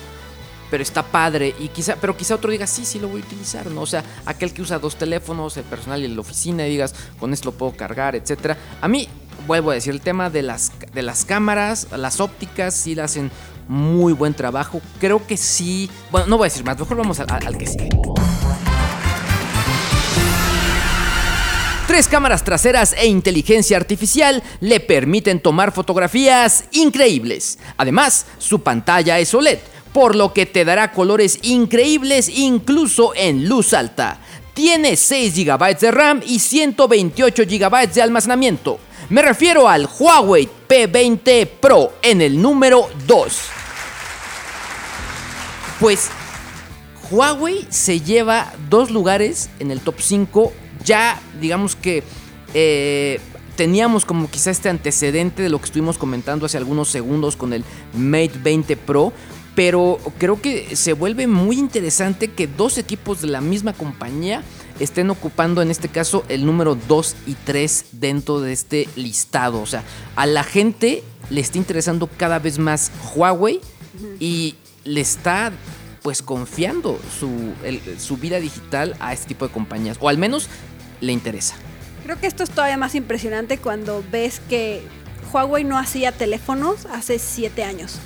pero está padre. Y quizá, pero quizá otro diga, sí, sí lo voy a utilizar, ¿no? O sea, aquel que usa dos teléfonos, el personal y la oficina, y digas, con esto lo puedo cargar, etcétera. A mí, vuelvo a decir, el tema de las, de las cámaras, las ópticas, sí la hacen muy buen trabajo. Creo que sí. Bueno, no voy a decir más, mejor vamos al que sigue. Tres cámaras traseras e inteligencia artificial le permiten tomar fotografías increíbles. Además, su pantalla es OLED, por lo que te dará colores increíbles incluso en luz alta. Tiene 6 GB de RAM y 128 GB de almacenamiento. Me refiero al Huawei P20 Pro en el número 2. Pues Huawei se lleva dos lugares en el top 5. Ya, digamos que eh, teníamos como quizá este antecedente de lo que estuvimos comentando hace algunos segundos con el Mate 20 Pro. Pero creo que se vuelve muy interesante que dos equipos de la misma compañía estén ocupando en este caso el número 2 y 3 dentro de este listado. O sea, a la gente le está interesando cada vez más Huawei y le está pues confiando su, el- su vida digital a este tipo de compañías. O al menos le interesa. Creo que esto es todavía más impresionante cuando ves que Huawei no hacía teléfonos hace siete años,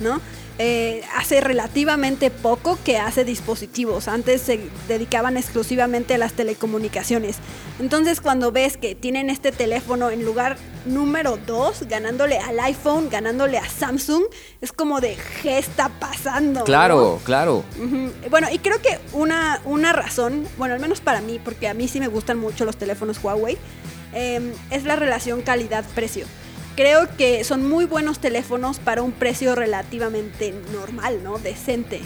¿no? Eh, hace relativamente poco que hace dispositivos. Antes se dedicaban exclusivamente a las telecomunicaciones. Entonces cuando ves que tienen este teléfono en lugar número 2, ganándole al iPhone, ganándole a Samsung, es como de, ¿qué está pasando? no? Claro, claro. Bueno, y creo que una, una razón, bueno, al menos para mí, porque a mí sí me gustan mucho los teléfonos Huawei, eh, es la relación calidad-precio. Creo que son muy buenos teléfonos para un precio relativamente normal, ¿no? Decente.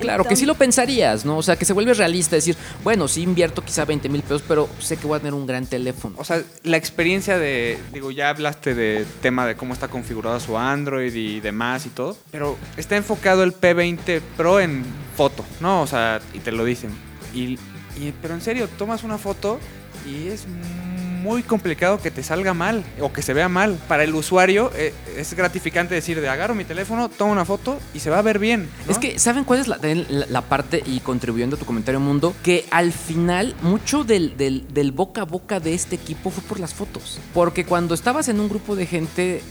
Claro, que sí lo pensarías, ¿no? O sea, que se vuelve realista decir, bueno, sí invierto quizá 20 mil pesos, pero sé que voy a tener un gran teléfono. O sea, la experiencia de, digo, ya hablaste de tema de cómo está configurado su Android y demás y todo, pero está enfocado el P20 Pro en foto, ¿no? O sea, y te lo dicen. Y, y- pero en serio, tomas una foto y es muy complicado que te salga mal o que se vea mal. Para el usuario eh, es gratificante decir, de agarro mi teléfono, tomo una foto y se va a ver bien. Es que, ¿saben cuál es la, parte, y contribuyendo a tu comentario, Mundo? Que al final, mucho del- del boca a boca de este equipo fue por las fotos. Porque cuando estabas en un grupo de gente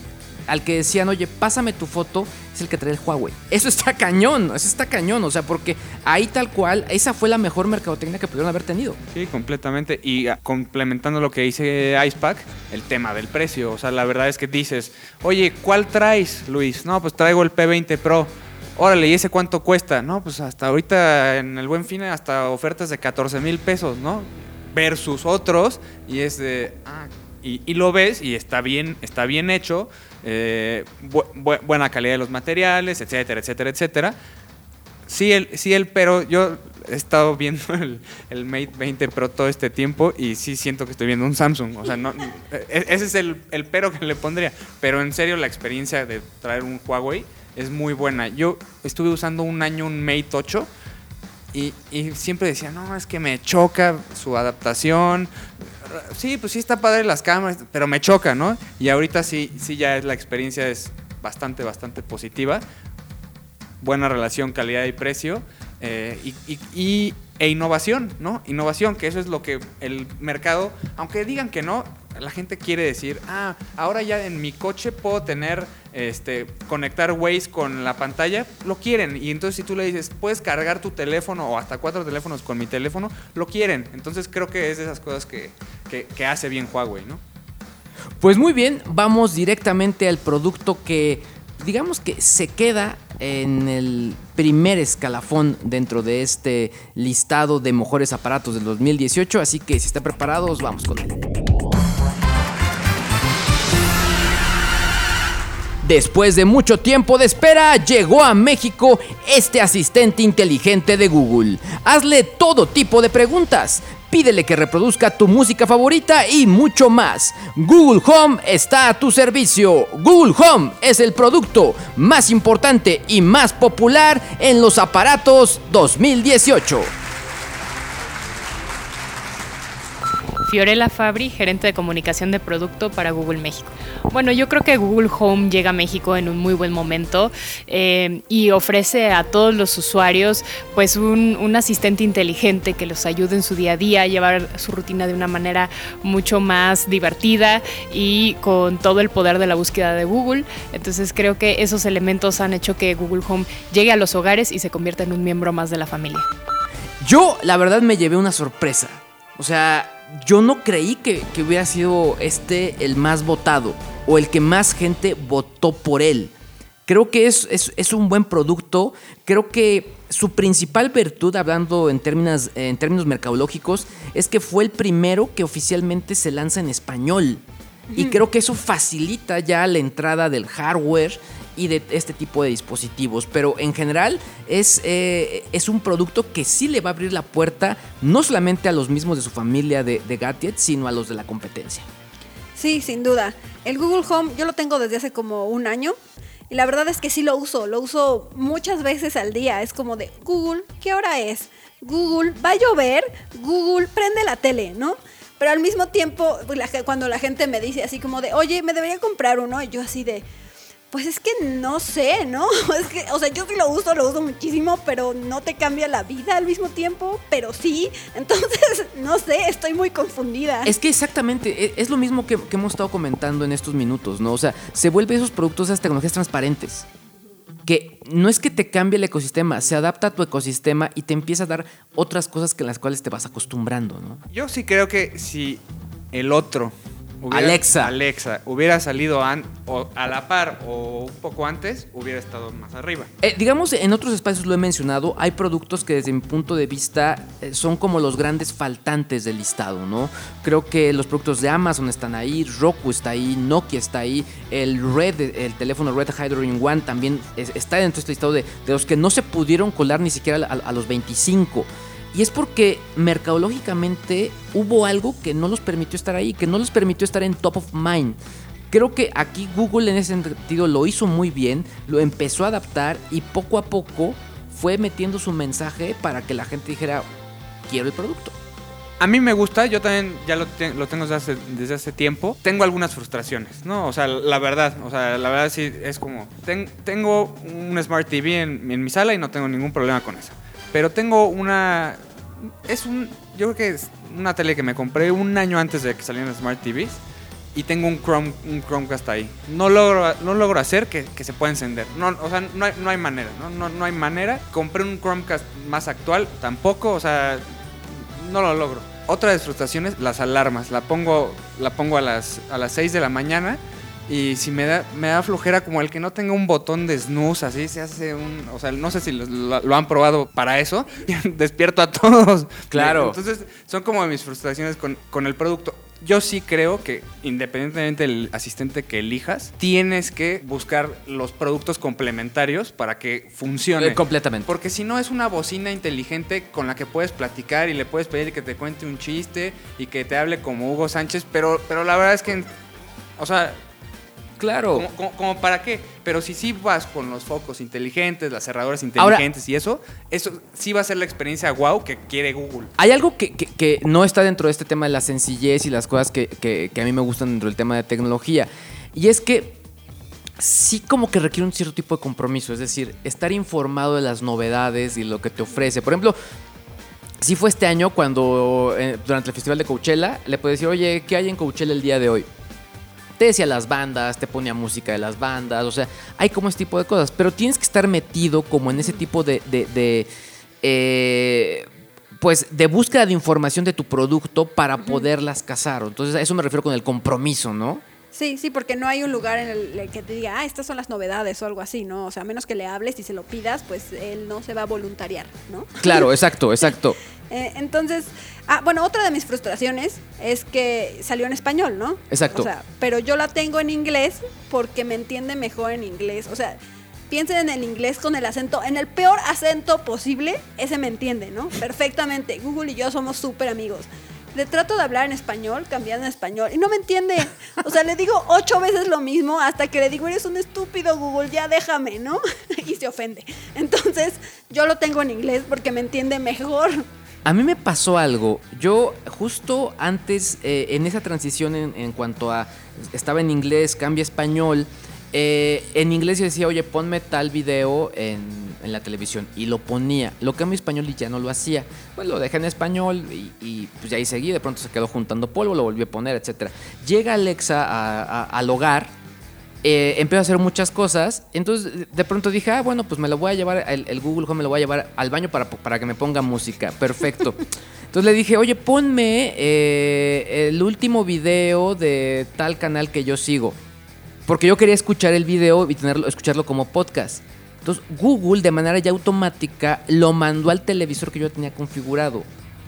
al que decían, oye, pásame tu foto, es el que trae el Huawei. Eso está cañón, eso está cañón. O sea, porque ahí tal cual, esa fue la mejor mercadotecnia que pudieron haber tenido. Sí, completamente. Y ah, complementando lo que dice Icepack, el tema del precio. O sea, la verdad es que dices, oye, ¿cuál traes, Luis? No, pues traigo el P20 Pro. Órale, ¿y ese cuánto cuesta? No, pues hasta ahorita en el buen fin hasta ofertas de 14 mil pesos, ¿no? Versus otros. Y es de. ah, y, y lo ves y está bien, está bien hecho. eh, bu- bu- buena calidad de los materiales, etcétera, etcétera, etcétera. Sí, el, sí, el, pero yo he estado viendo el, el Mate 20 Pro todo este tiempo y sí siento que estoy viendo un Samsung. O sea, no, e- ese es el, el pero que le pondría. Pero en serio, la experiencia de traer un Huawei es muy buena. Yo estuve usando un año un Mate 8 y, y siempre decía, no, es que me choca su adaptación. Sí, pues sí está padre las cámaras, pero me choca, ¿no? Y ahorita sí, sí ya es la experiencia es bastante, bastante positiva buena relación calidad y precio eh, y, e innovación, ¿no? Innovación, que eso es lo que el mercado, aunque digan que no, la gente quiere decir, ah, ahora ya en mi coche puedo tener, este, conectar Waze con la pantalla, lo quieren. Y entonces si tú le dices, puedes cargar tu teléfono o hasta cuatro teléfonos con mi teléfono, lo quieren. Entonces creo que es de esas cosas que, que- que hace bien Huawei, ¿no? Pues muy bien, vamos directamente al producto que digamos que se queda en el primer escalafón dentro de este listado de mejores aparatos del 2018, así que si están preparados, vamos con él. Después de mucho tiempo de espera, llegó a México este asistente inteligente de Google. Hazle todo tipo de preguntas. Pídele que reproduzca tu música favorita y mucho más. Google Home está a tu servicio. Google Home es el producto más importante y más popular en los aparatos 2018. Fiorella Fabri, gerente de comunicación de producto para Google México. Bueno, yo creo que Google Home llega a México en un muy buen momento eh, y ofrece a todos los usuarios pues un, un, asistente inteligente que los ayude en su día a día a llevar su rutina de una manera mucho más divertida y con todo el poder de la búsqueda de Google. Entonces creo que esos elementos han hecho que Google Home llegue a los hogares y se convierta en un miembro más de la familia. Yo, la verdad, me llevé una sorpresa. O sea, yo no creí que, que, hubiera sido este el más votado o el que más gente votó por él. Creo que es, es, es un buen producto. Creo que su principal virtud, hablando en términos, en términos mercadológicos, es que fue el primero que oficialmente se lanza en español. Y creo que eso facilita ya la entrada del hardware y de este tipo de dispositivos. Pero en general es, eh, es un producto que sí le va a abrir la puerta no solamente a los mismos de su familia de, de sino a los de la competencia. Sí, sin duda. El Google Home yo lo tengo desde hace como un año. Y la verdad es que sí lo uso, lo uso muchas veces al día. Es como de, Google, ¿qué hora es? Google, ¿va a llover? Google, prende la tele, ¿no? Pero al mismo tiempo, cuando la gente me dice así como de, oye, me debería comprar uno, y yo así de, pues es que no sé, ¿no? Es que, o sea, yo sí lo uso, lo uso muchísimo, pero no te cambia la vida al mismo tiempo, pero sí. Entonces, no sé, estoy muy confundida. Es que exactamente, e, es lo mismo que, que hemos estado comentando en estos minutos, ¿no? O sea, se vuelven esos productos, esas tecnologías transparentes que no es que te cambie el ecosistema, se adapta a tu ecosistema y te empieza a dar otras cosas que las cuales te vas acostumbrando, ¿no? Yo sí creo que si el otro Hubiera, Alexa. Alexa hubiera salido an, o a la par o un poco antes, hubiera estado más arriba. Eh, digamos, en otros espacios lo he mencionado, hay productos que desde mi punto de vista eh, son como los grandes faltantes del listado, ¿no? Creo que los productos de Amazon están ahí, Roku está ahí, Nokia está ahí, el Red, el teléfono Red Hydrogen One también está dentro de este listado de, de los que no se pudieron colar ni siquiera a, a los 25. Y es porque mercadológicamente hubo algo que no los permitió estar ahí, que no los permitió estar en top of mind. Creo que aquí Google en ese sentido lo hizo muy bien, lo empezó a adaptar y poco a poco fue metiendo su mensaje para que la gente dijera, quiero el producto. A mí me gusta, yo también ya lo, te lo tengo desde hace, tiempo. Tengo algunas frustraciones, ¿no? O sea, la verdad, o sea, la verdad sí es como, ten, tengo un Smart TV en, en mi sala y no tengo ningún problema con eso. Pero tengo una. Es un. Yo creo que es una tele que me compré un año antes de que salieran Smart TVs. Y tengo un, Chrome, un Chromecast ahí. No logro, no logro hacer que, que se pueda encender. No, o sea, no hay, no hay manera. ¿no? No, no hay manera. Compré un Chromecast más actual. Tampoco. O sea, no lo logro. Otra de las frustraciones, las alarmas. La pongo, la pongo a, las, a las 6 de la mañana. Y si me da, me da flojera como el que no tenga un botón de snooze, así se hace un... O sea, no sé si lo, lo, lo han probado para eso. Despierto a todos. Claro. Entonces, son como mis frustraciones con, con el producto. Yo sí creo que independientemente del asistente que elijas, tienes que buscar los productos complementarios para que funcione. Eh, completamente. Porque si no es una bocina inteligente con la que puedes platicar y le puedes pedir que te cuente un chiste y que te hable como Hugo Sánchez, pero, pero la verdad es que, o sea, Claro. ¿Como, como, como para qué? Pero si sí vas con los focos inteligentes, las cerraduras inteligentes Ahora, y eso, eso sí va a ser la experiencia wow que quiere Google. Hay algo que, que, que no está dentro de este tema de la sencillez y las cosas que, que, a mí me gustan dentro del tema de tecnología. Y es que sí como que requiere un cierto tipo de compromiso, es decir, estar informado de las novedades y lo que te ofrece. Por ejemplo, sí fue este año cuando eh, durante el festival de Coachella le puedes decir, oye, ¿qué hay en Coachella el día de hoy? Te decía las bandas, te ponía música de las bandas, o sea, hay como ese tipo de cosas, pero tienes que estar metido como en ese tipo de, de, de eh, pues de búsqueda de información de tu producto para poderlas cazar. Entonces a eso me refiero con el compromiso, ¿no? Sí, sí, porque no hay un lugar en el que te diga, ah, estas son las novedades o algo así, ¿no? O sea, a menos que le hables y se lo pidas, pues él no se va a voluntariar, ¿no? Claro, exacto, exacto. eh, entonces, ah, bueno, otra de mis frustraciones es que salió en español, ¿no? Exacto. O sea, pero yo la tengo en inglés porque me entiende mejor en inglés. O sea, piensen en el inglés con el acento, en el peor acento posible, ese me entiende, ¿no? Perfectamente. Google y yo somos súper amigos le trato de hablar en español, cambiando en español, y no me entiende. O sea, le digo ocho veces lo mismo hasta que le digo, eres un estúpido Google, ya déjame, ¿no? y se ofende. Entonces, yo lo tengo en inglés porque me entiende mejor. A mí me pasó algo. Yo justo antes, eh, en esa transición en, cuanto a, estaba en inglés, cambia español, eh, en inglés yo decía, oye, ponme tal video en, en la televisión. Y lo ponía. Lo que a mi español ya no lo hacía. Pues lo dejé en español y, pues ya ahí seguí. De pronto se quedó juntando polvo, lo volví a poner, etc. Llega Alexa a- al hogar. Eh, a hacer muchas cosas. Entonces de pronto dije, ah, bueno, pues me lo voy a llevar, el, el Google Home me lo voy a llevar al baño para, para que me ponga música. Perfecto. Entonces le dije, oye, ponme eh, el último video de tal canal que yo sigo. Porque yo quería escuchar el video y tenerlo, escucharlo como podcast. Entonces Google de manera ya automática lo mandó al televisor que yo tenía configurado.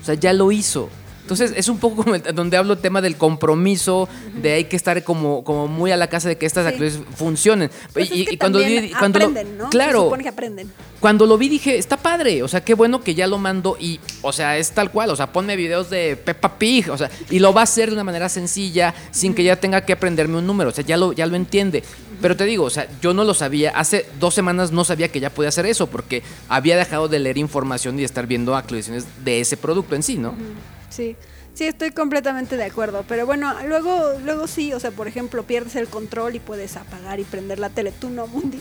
O sea, ya lo hizo. Entonces es un poco como el- donde hablo tema del compromiso, de hay que estar como, como muy a la casa de que estas Sí. funcionen. Pues y, es que y cuando, vi- cuando lo- ¿no? Se claro, supone que aprenden. cuando lo vi dije, está padre, o sea, qué bueno que ya lo mando y, o sea, es tal cual, o sea, ponme videos de Peppa Pig, o sea, y lo va a hacer de una manera sencilla, sin que ya tenga que aprenderme un número, o sea, ya lo, ya lo entiende. Pero te digo, o sea, yo no lo sabía, hace dos semanas no sabía que ya podía hacer eso, porque había dejado de leer información y de estar viendo actualizaciones de ese producto en sí, ¿no? Sí, sí, estoy completamente de acuerdo. Pero bueno, luego, luego sí, o sea, por ejemplo, pierdes el control y puedes apagar y prender la tele. Tú no, Mundi.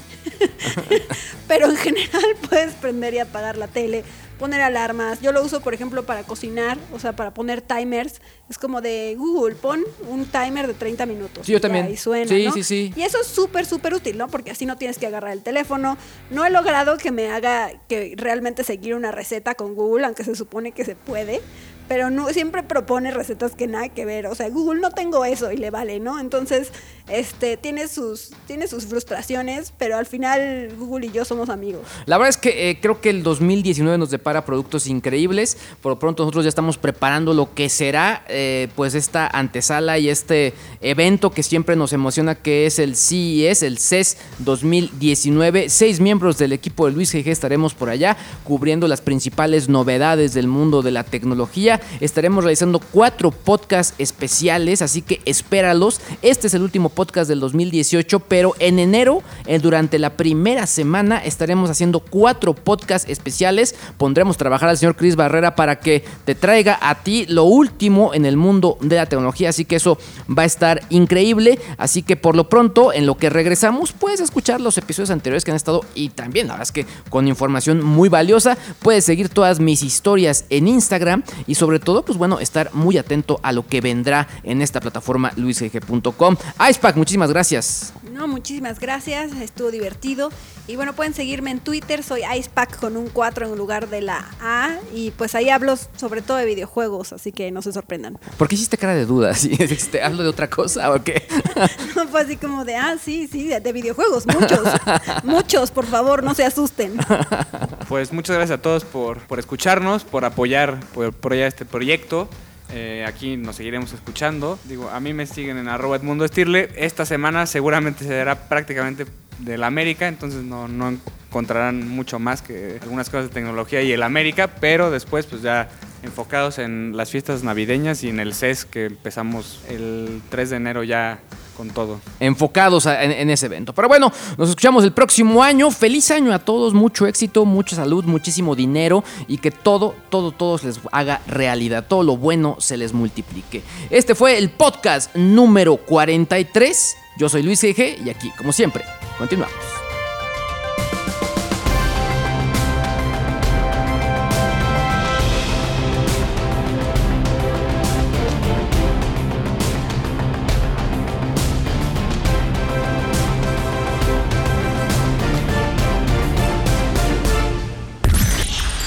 pero en general puedes prender y apagar la tele, poner alarmas. Yo lo uso, por ejemplo, para cocinar, o sea, para poner timers. Es como de Google, pon un timer de 30 minutos. Sí, yo también. Y suena, Sí, ¿no? sí, sí. Y eso es súper, súper útil, ¿no? Porque así no tienes que agarrar el teléfono. No he logrado que me haga que realmente seguir una receta con Google, aunque se supone que se puede. Pero no, siempre propone recetas que nada que ver. O sea, Google no tengo eso y le vale, ¿no? Entonces, este, tiene sus, tiene sus frustraciones, pero al final Google y yo somos amigos. La verdad es que eh, creo que el 2019 nos depara productos increíbles. Por lo pronto nosotros ya estamos preparando lo que será eh, pues esta antesala y este evento que siempre nos emociona que es el CES, el CES 2019. Seis miembros del equipo de Luis GG estaremos por allá cubriendo las principales novedades del mundo de la tecnología. Estaremos realizando cuatro podcasts especiales, así que espéralos. Este es el último podcast del 2018, pero en enero, eh, durante la primera semana, estaremos haciendo cuatro podcasts especiales. Pondremos trabajar al señor Chris Barrera para que te traiga a ti lo último en el mundo de la tecnología, así que eso va a estar increíble. Así que por lo pronto, en lo que regresamos, puedes escuchar los episodios anteriores que han estado y también, la verdad es que con información muy valiosa, puedes seguir todas mis historias en Instagram y sobre todo, pues bueno, estar muy atento a lo que vendrá en esta plataforma luisgg.com. Muchísimas gracias. No, muchísimas gracias, estuvo divertido. Y bueno, pueden seguirme en Twitter, soy Icepack con un 4 en lugar de la A. Y pues ahí hablo sobre todo de videojuegos, así que no se sorprendan. ¿Por qué hiciste cara de duda? ¿Sí? ¿Te hablo de otra cosa o qué? No fue así como de, ah, sí, sí, de, de videojuegos, muchos. muchos, por favor, no se asusten. Pues muchas gracias a todos por, por escucharnos, por apoyar, por apoyar este proyecto. Eh, aquí nos seguiremos escuchando. Digo, a mí me siguen en arroba Edmundo Estirle. Esta semana seguramente será prácticamente del América, entonces no, no encontrarán mucho más que algunas cosas de tecnología y el América, pero después pues ya enfocados en las fiestas navideñas y en el CES que empezamos el 3 de enero ya con todo. enfocados en ese evento. Pero bueno, nos escuchamos el próximo año. Feliz año a todos, mucho éxito, mucha salud, muchísimo dinero y que todo, todo, todo se les haga realidad. Todo lo bueno se les multiplique. Este fue el podcast número 43. Yo soy Luis GG y aquí, como siempre, continuamos.